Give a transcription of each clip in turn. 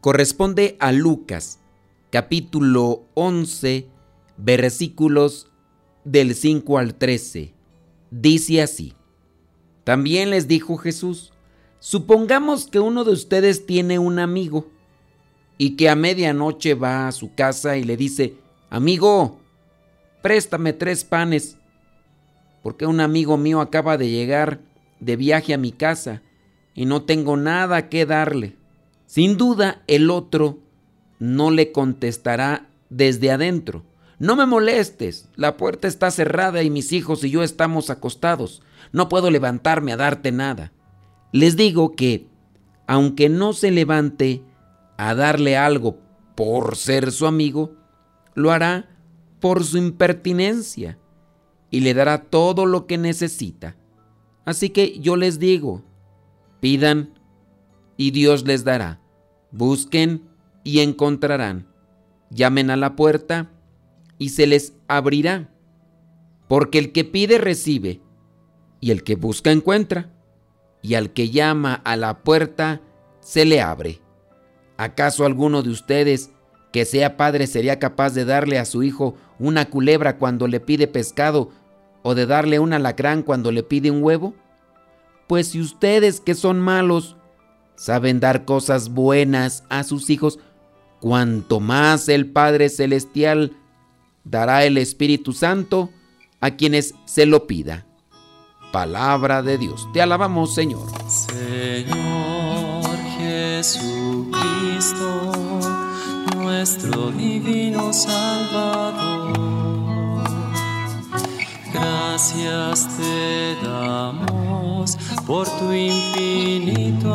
corresponde a Lucas, capítulo 11, versículos del 5 al 13. Dice así, también les dijo Jesús, supongamos que uno de ustedes tiene un amigo y que a medianoche va a su casa y le dice, amigo, préstame tres panes, porque un amigo mío acaba de llegar de viaje a mi casa y no tengo nada que darle. Sin duda el otro no le contestará desde adentro. No me molestes, la puerta está cerrada y mis hijos y yo estamos acostados. No puedo levantarme a darte nada. Les digo que, aunque no se levante a darle algo por ser su amigo, lo hará por su impertinencia y le dará todo lo que necesita. Así que yo les digo, pidan y Dios les dará. Busquen y encontrarán. Llamen a la puerta y se les abrirá. Porque el que pide recibe, y el que busca encuentra, y al que llama a la puerta se le abre. ¿Acaso alguno de ustedes que sea padre sería capaz de darle a su hijo una culebra cuando le pide pescado o de darle un alacrán cuando le pide un huevo? Pues si ustedes que son malos saben dar cosas buenas a sus hijos, cuanto más el Padre Celestial dará el Espíritu Santo a quienes se lo pida. Palabra de Dios. Te alabamos, Señor. Señor Jesucristo, nuestro divino Salvador Gracias te damos por tu infinito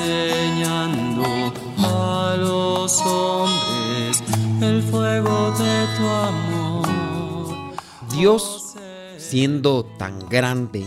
enseñando a los hombres el fuego de tu amor. Dios, siendo tan grande,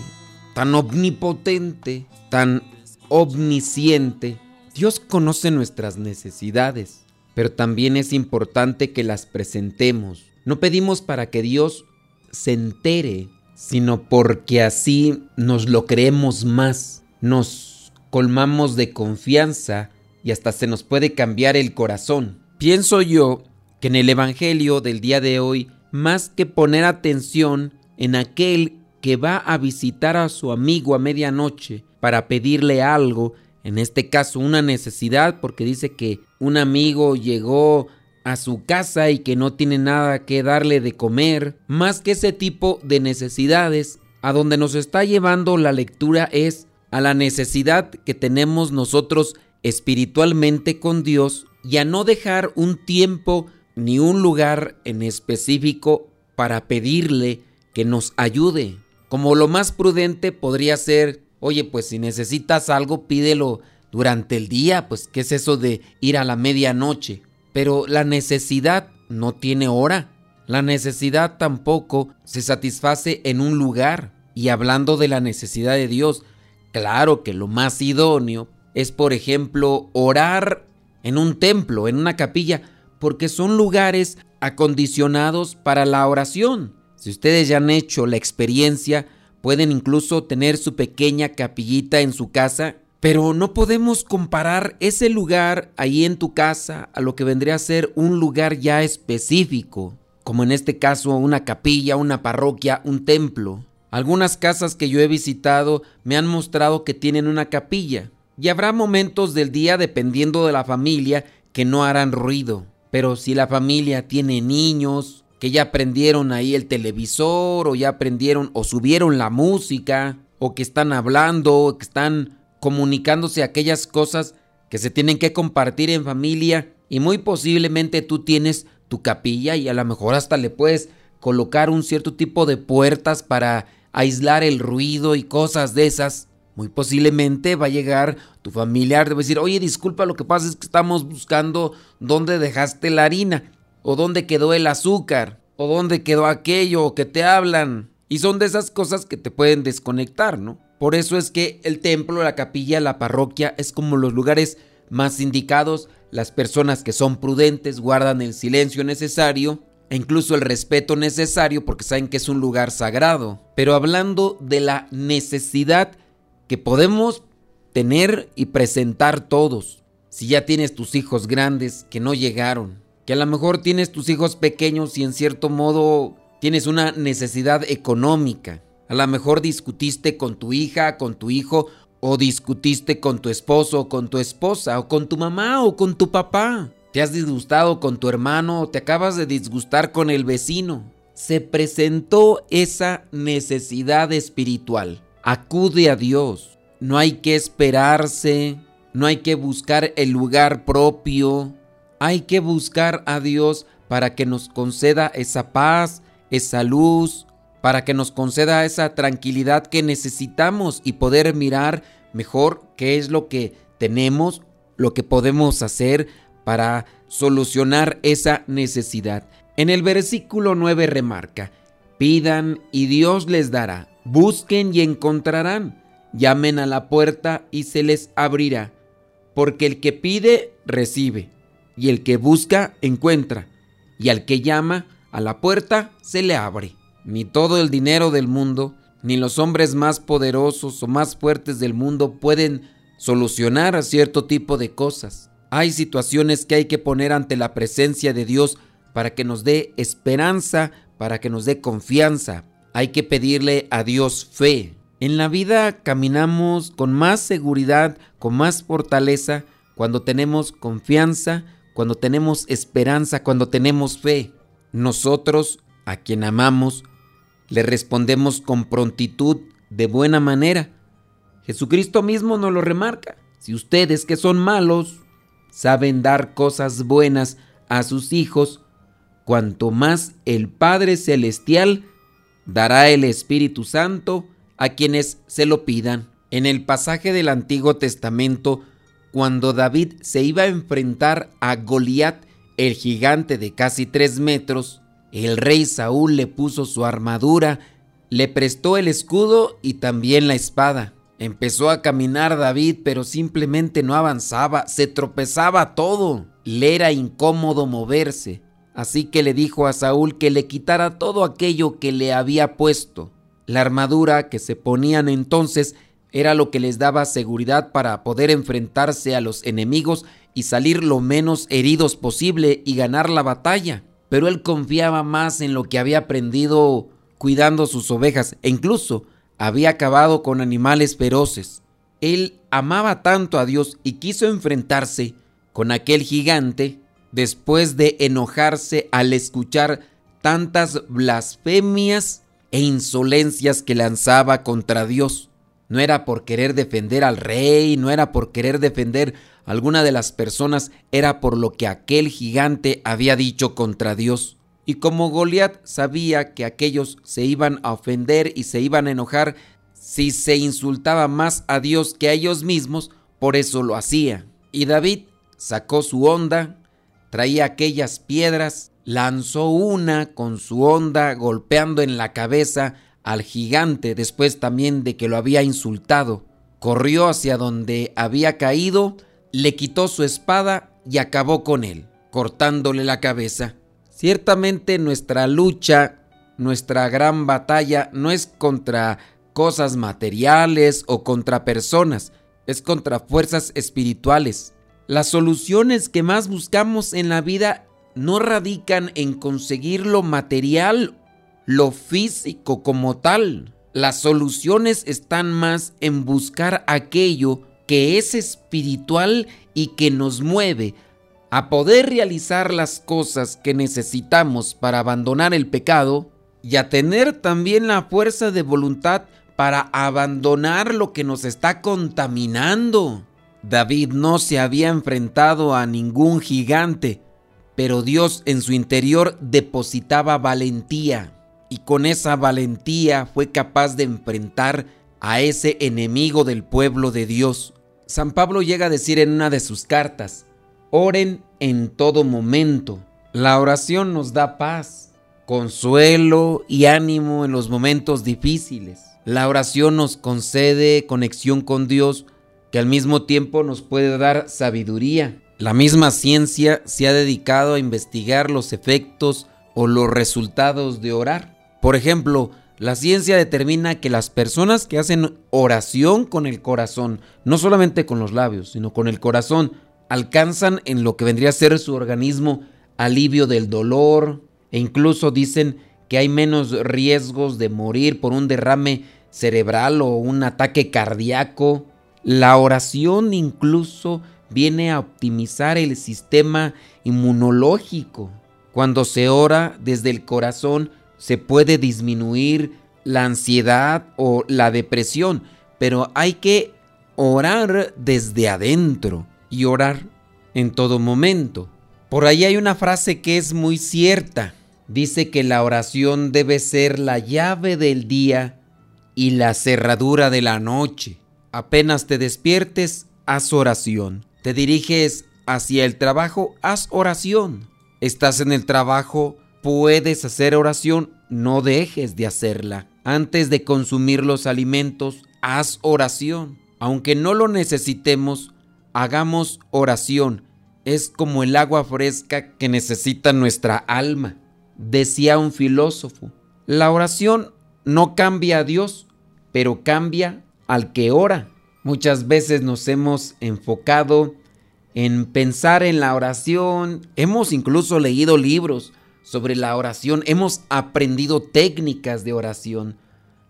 tan omnipotente, tan omnisciente, Dios conoce nuestras necesidades pero también es importante que las presentemos. No pedimos para que Dios se entere, sino porque así nos lo creemos más, nos colmamos de confianza y hasta se nos puede cambiar el corazón. Pienso yo que en el Evangelio del día de hoy, más que poner atención en aquel que va a visitar a su amigo a medianoche para pedirle algo, en este caso una necesidad, porque dice que un amigo llegó a su casa y que no tiene nada que darle de comer, más que ese tipo de necesidades, a donde nos está llevando la lectura es a la necesidad que tenemos nosotros espiritualmente con Dios y a no dejar un tiempo ni un lugar en específico para pedirle que nos ayude. Como lo más prudente podría ser Oye, pues si necesitas algo, pídelo durante el día, pues ¿qué es eso de ir a la medianoche? Pero la necesidad no tiene hora. La necesidad tampoco se satisface en un lugar. Y hablando de la necesidad de Dios, claro que lo más idóneo es, por ejemplo, orar en un templo, en una capilla, porque son lugares acondicionados para la oración. Si ustedes ya han hecho la experiencia, pueden incluso tener su pequeña capillita en su casa, pero no podemos comparar ese lugar ahí en tu casa a lo que vendría a ser un lugar ya específico, como en este caso una capilla, una parroquia, un templo. Algunas casas que yo he visitado me han mostrado que tienen una capilla. Y habrá momentos del día, dependiendo de la familia, que no harán ruido. Pero si la familia tiene niños, que ya aprendieron ahí el televisor, o ya aprendieron o subieron la música, o que están hablando, o que están comunicándose aquellas cosas que se tienen que compartir en familia, y muy posiblemente tú tienes tu capilla y a lo mejor hasta le puedes colocar un cierto tipo de puertas para aislar el ruido y cosas de esas. Muy posiblemente va a llegar tu familiar, te va a decir, oye, disculpa, lo que pasa es que estamos buscando dónde dejaste la harina, o dónde quedó el azúcar, o dónde quedó aquello, o que te hablan. Y son de esas cosas que te pueden desconectar, ¿no? Por eso es que el templo, la capilla, la parroquia es como los lugares más indicados las personas que son prudentes guardan el silencio necesario e incluso el respeto necesario porque saben que es un lugar sagrado. Pero hablando de la necesidad que podemos tener y presentar todos. Si ya tienes tus hijos grandes que no llegaron, que a lo mejor tienes tus hijos pequeños y en cierto modo tienes una necesidad económica. A lo mejor discutiste con tu hija, con tu hijo o discutiste con tu esposo o con tu esposa, o con tu mamá o con tu papá. Te has disgustado con tu hermano o te acabas de disgustar con el vecino. Se presentó esa necesidad espiritual. Acude a Dios. No hay que esperarse, no hay que buscar el lugar propio. Hay que buscar a Dios para que nos conceda esa paz, esa luz, para que nos conceda esa tranquilidad que necesitamos y poder mirar mejor qué es lo que tenemos, lo que podemos hacer para solucionar esa necesidad. En el versículo 9 remarca, pidan y Dios les dará, busquen y encontrarán, llamen a la puerta y se les abrirá, porque el que pide, recibe, y el que busca, encuentra, y al que llama a la puerta, se le abre. Ni todo el dinero del mundo, ni los hombres más poderosos o más fuertes del mundo pueden solucionar cierto tipo de cosas. Hay situaciones que hay que poner ante la presencia de Dios para que nos dé esperanza, para que nos dé confianza. Hay que pedirle a Dios fe. En la vida caminamos con más seguridad, con más fortaleza, cuando tenemos confianza, cuando tenemos esperanza, cuando tenemos fe. Nosotros, a quien amamos, le respondemos con prontitud, de buena manera. Jesucristo mismo nos lo remarca. Si ustedes que son malos saben dar cosas buenas a sus hijos, cuanto más el Padre Celestial dará el Espíritu Santo a quienes se lo pidan. En el pasaje del Antiguo Testamento, cuando David se iba a enfrentar a Goliat, el gigante de casi tres metros, el rey Saúl le puso su armadura, le prestó el escudo y también la espada. Empezó a caminar David, pero simplemente no avanzaba, se tropezaba todo. Le era incómodo moverse. Así que le dijo a Saúl que le quitara todo aquello que le había puesto. La armadura que se ponían entonces era lo que les daba seguridad para poder enfrentarse a los enemigos y salir lo menos heridos posible y ganar la batalla pero él confiaba más en lo que había aprendido cuidando sus ovejas e incluso había acabado con animales feroces. Él amaba tanto a Dios y quiso enfrentarse con aquel gigante después de enojarse al escuchar tantas blasfemias e insolencias que lanzaba contra Dios. No era por querer defender al rey, no era por querer defender alguna de las personas era por lo que aquel gigante había dicho contra Dios. Y como Goliat sabía que aquellos se iban a ofender y se iban a enojar si se insultaba más a Dios que a ellos mismos, por eso lo hacía. Y David sacó su onda, traía aquellas piedras, lanzó una con su onda golpeando en la cabeza al gigante después también de que lo había insultado. Corrió hacia donde había caído, le quitó su espada y acabó con él, cortándole la cabeza. Ciertamente nuestra lucha, nuestra gran batalla no es contra cosas materiales o contra personas, es contra fuerzas espirituales. Las soluciones que más buscamos en la vida no radican en conseguir lo material, lo físico como tal. Las soluciones están más en buscar aquello que es espiritual y que nos mueve a poder realizar las cosas que necesitamos para abandonar el pecado y a tener también la fuerza de voluntad para abandonar lo que nos está contaminando. David no se había enfrentado a ningún gigante, pero Dios en su interior depositaba valentía y con esa valentía fue capaz de enfrentar a ese enemigo del pueblo de Dios. San Pablo llega a decir en una de sus cartas, oren en todo momento. La oración nos da paz, consuelo y ánimo en los momentos difíciles. La oración nos concede conexión con Dios que al mismo tiempo nos puede dar sabiduría. La misma ciencia se ha dedicado a investigar los efectos o los resultados de orar. Por ejemplo, la ciencia determina que las personas que hacen oración con el corazón, no solamente con los labios, sino con el corazón, alcanzan en lo que vendría a ser su organismo alivio del dolor e incluso dicen que hay menos riesgos de morir por un derrame cerebral o un ataque cardíaco. La oración incluso viene a optimizar el sistema inmunológico. Cuando se ora desde el corazón se puede disminuir la ansiedad o la depresión, pero hay que orar desde adentro y orar en todo momento. Por ahí hay una frase que es muy cierta dice que la oración debe ser la llave del día y la cerradura de la noche. Apenas te despiertes, haz oración. Te diriges hacia el trabajo, haz oración. Estás en el trabajo, puedes hacer oración, no dejes de hacerla. Antes de consumir los alimentos, haz oración. Aunque no lo necesitemos, hagamos oración. Es como el agua fresca que necesita nuestra alma. Decía un filósofo, la oración no cambia a Dios, pero cambia al que ora. Muchas veces nos hemos enfocado en pensar en la oración, hemos incluso leído libros sobre la oración, hemos aprendido técnicas de oración.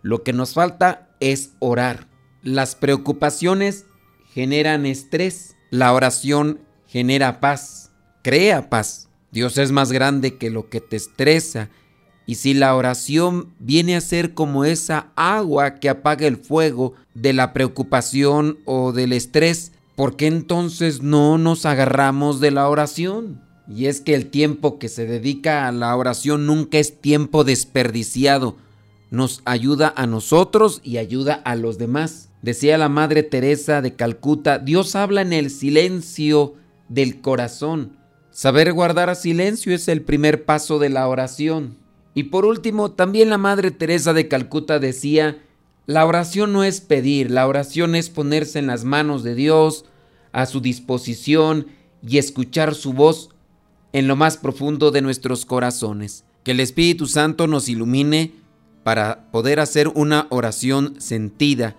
Lo que nos falta es orar. Las preocupaciones generan estrés, la oración genera paz, crea paz. Dios es más grande que lo que te estresa. Y si la oración viene a ser como esa agua que apaga el fuego de la preocupación o del estrés, ¿por qué entonces no nos agarramos de la oración? Y es que el tiempo que se dedica a la oración nunca es tiempo desperdiciado. Nos ayuda a nosotros y ayuda a los demás. Decía la Madre Teresa de Calcuta, Dios habla en el silencio del corazón. Saber guardar silencio es el primer paso de la oración. Y por último, también la Madre Teresa de Calcuta decía, la oración no es pedir, la oración es ponerse en las manos de Dios, a su disposición y escuchar su voz en lo más profundo de nuestros corazones. Que el Espíritu Santo nos ilumine para poder hacer una oración sentida,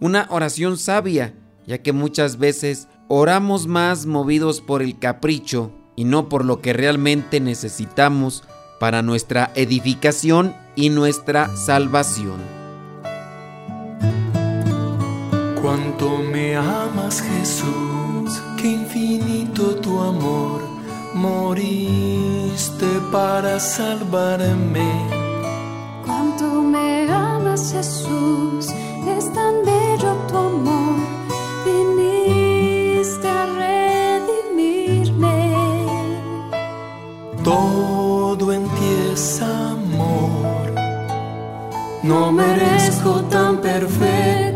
una oración sabia, ya que muchas veces oramos más movidos por el capricho y no por lo que realmente necesitamos para nuestra edificación y nuestra salvación. Cuánto me amas Jesús, qué infinito tu amor, moriste para salvarme. Cuánto me amas Jesús, es tan bello tu amor, viniste a todo en ti es amor. No merezco tan perfecto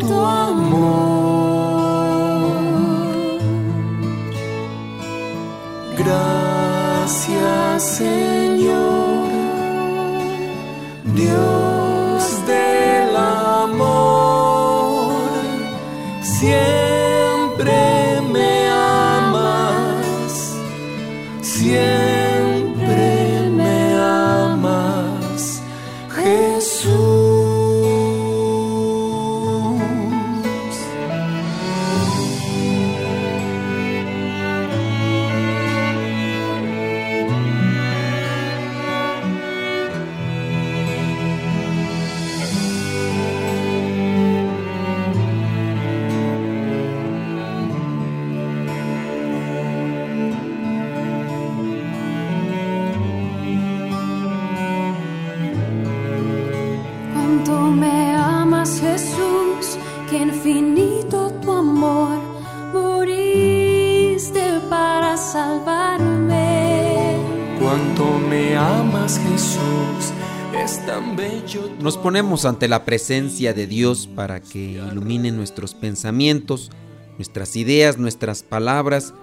Nos ponemos ante la presencia de Dios para que ilumine nuestros pensamientos, nuestras ideas, nuestras palabras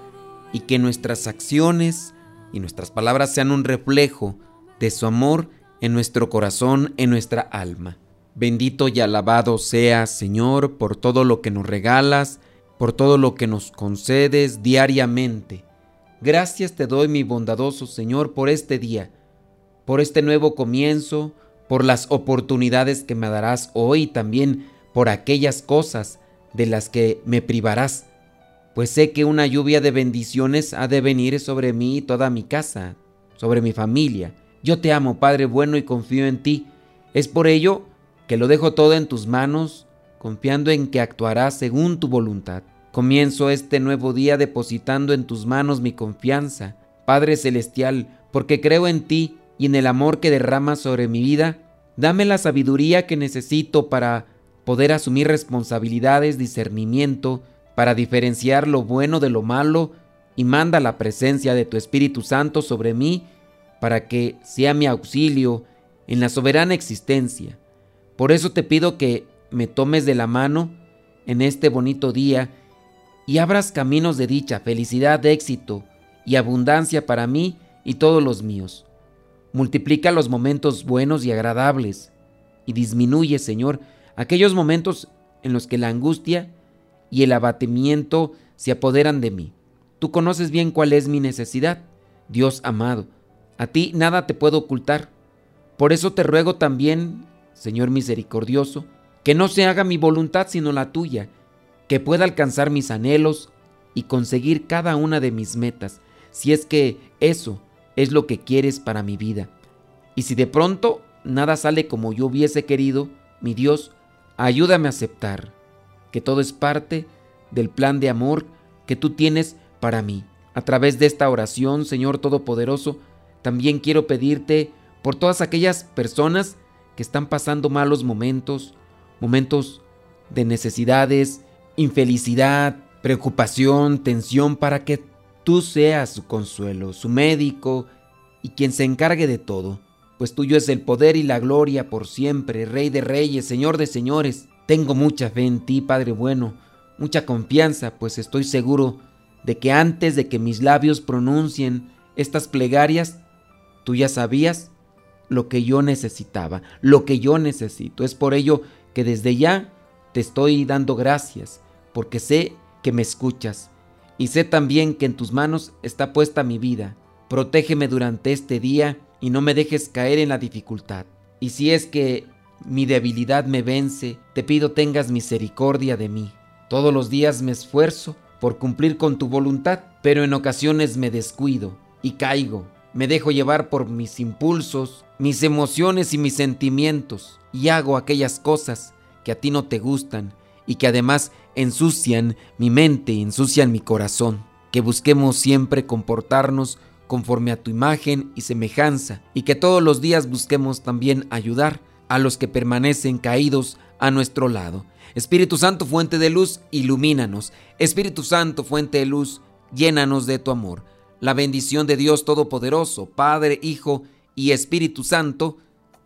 y que nuestras acciones y nuestras palabras sean un reflejo de su amor en nuestro corazón, en nuestra alma. Bendito y alabado seas, Señor, por todo lo que nos regalas, por todo lo que nos concedes diariamente. Gracias te doy, mi bondadoso Señor, por este día, por este nuevo comienzo, por las oportunidades que me darás hoy y también por aquellas cosas de las que me privarás, pues sé que una lluvia de bendiciones ha de venir sobre mí y toda mi casa, sobre mi familia. Yo te amo, Padre bueno, y confío en ti. Es por ello que lo dejo todo en tus manos, confiando en que actuarás según tu voluntad. Comienzo este nuevo día depositando en tus manos mi confianza, Padre Celestial, porque creo en ti y en el amor que derramas sobre mi vida. Dame la sabiduría que necesito para poder asumir responsabilidades, discernimiento, para diferenciar lo bueno de lo malo y manda la presencia de tu Espíritu Santo sobre mí para que sea mi auxilio en la soberana existencia. Por eso te pido que me tomes de la mano en este bonito día y abras caminos de dicha, felicidad, éxito y abundancia para mí y todos los míos. Multiplica los momentos buenos y agradables y disminuye, Señor, aquellos momentos en los que la angustia y el abatimiento se apoderan de mí. Tú conoces bien cuál es mi necesidad, Dios amado. A ti nada te puedo ocultar. Por eso te ruego también, Señor misericordioso, que no se haga mi voluntad sino la tuya, que pueda alcanzar mis anhelos y conseguir cada una de mis metas, si es que eso es lo que quieres para mi vida. Y si de pronto nada sale como yo hubiese querido, mi Dios, ayúdame a aceptar que todo es parte del plan de amor que tú tienes para mí. A través de esta oración, Señor Todopoderoso, también quiero pedirte por todas aquellas personas que están pasando malos momentos, momentos de necesidades, infelicidad, preocupación, tensión, para que tú seas su consuelo, su médico y quien se encargue de todo, pues tuyo es el poder y la gloria por siempre, Rey de Reyes, Señor de Señores. Tengo mucha fe en ti, Padre bueno, mucha confianza, pues estoy seguro de que antes de que mis labios pronuncien estas plegarias, tú ya sabías lo que yo necesitaba, lo que yo necesito. Es por ello que desde ya te estoy dando gracias, porque sé que me escuchas y sé también que en tus manos está puesta mi vida. Protégeme durante este día y no me dejes caer en la dificultad. Y si es que mi debilidad me vence, te pido tengas misericordia de mí. Todos los días me esfuerzo por cumplir con tu voluntad, pero en ocasiones me descuido y caigo. Me dejo llevar por mis impulsos, mis emociones y mis sentimientos y hago aquellas cosas que a ti no te gustan y que además ensucian mi mente, ensucian mi corazón. Que busquemos siempre comportarnos conforme a tu imagen y semejanza y que todos los días busquemos también ayudar a los que permanecen caídos a nuestro lado. Espíritu Santo, fuente de luz, ilumínanos. Espíritu Santo, fuente de luz, llénanos de tu amor. La bendición de Dios Todopoderoso, Padre, Hijo y Espíritu Santo,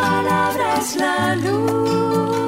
palabra es la luz.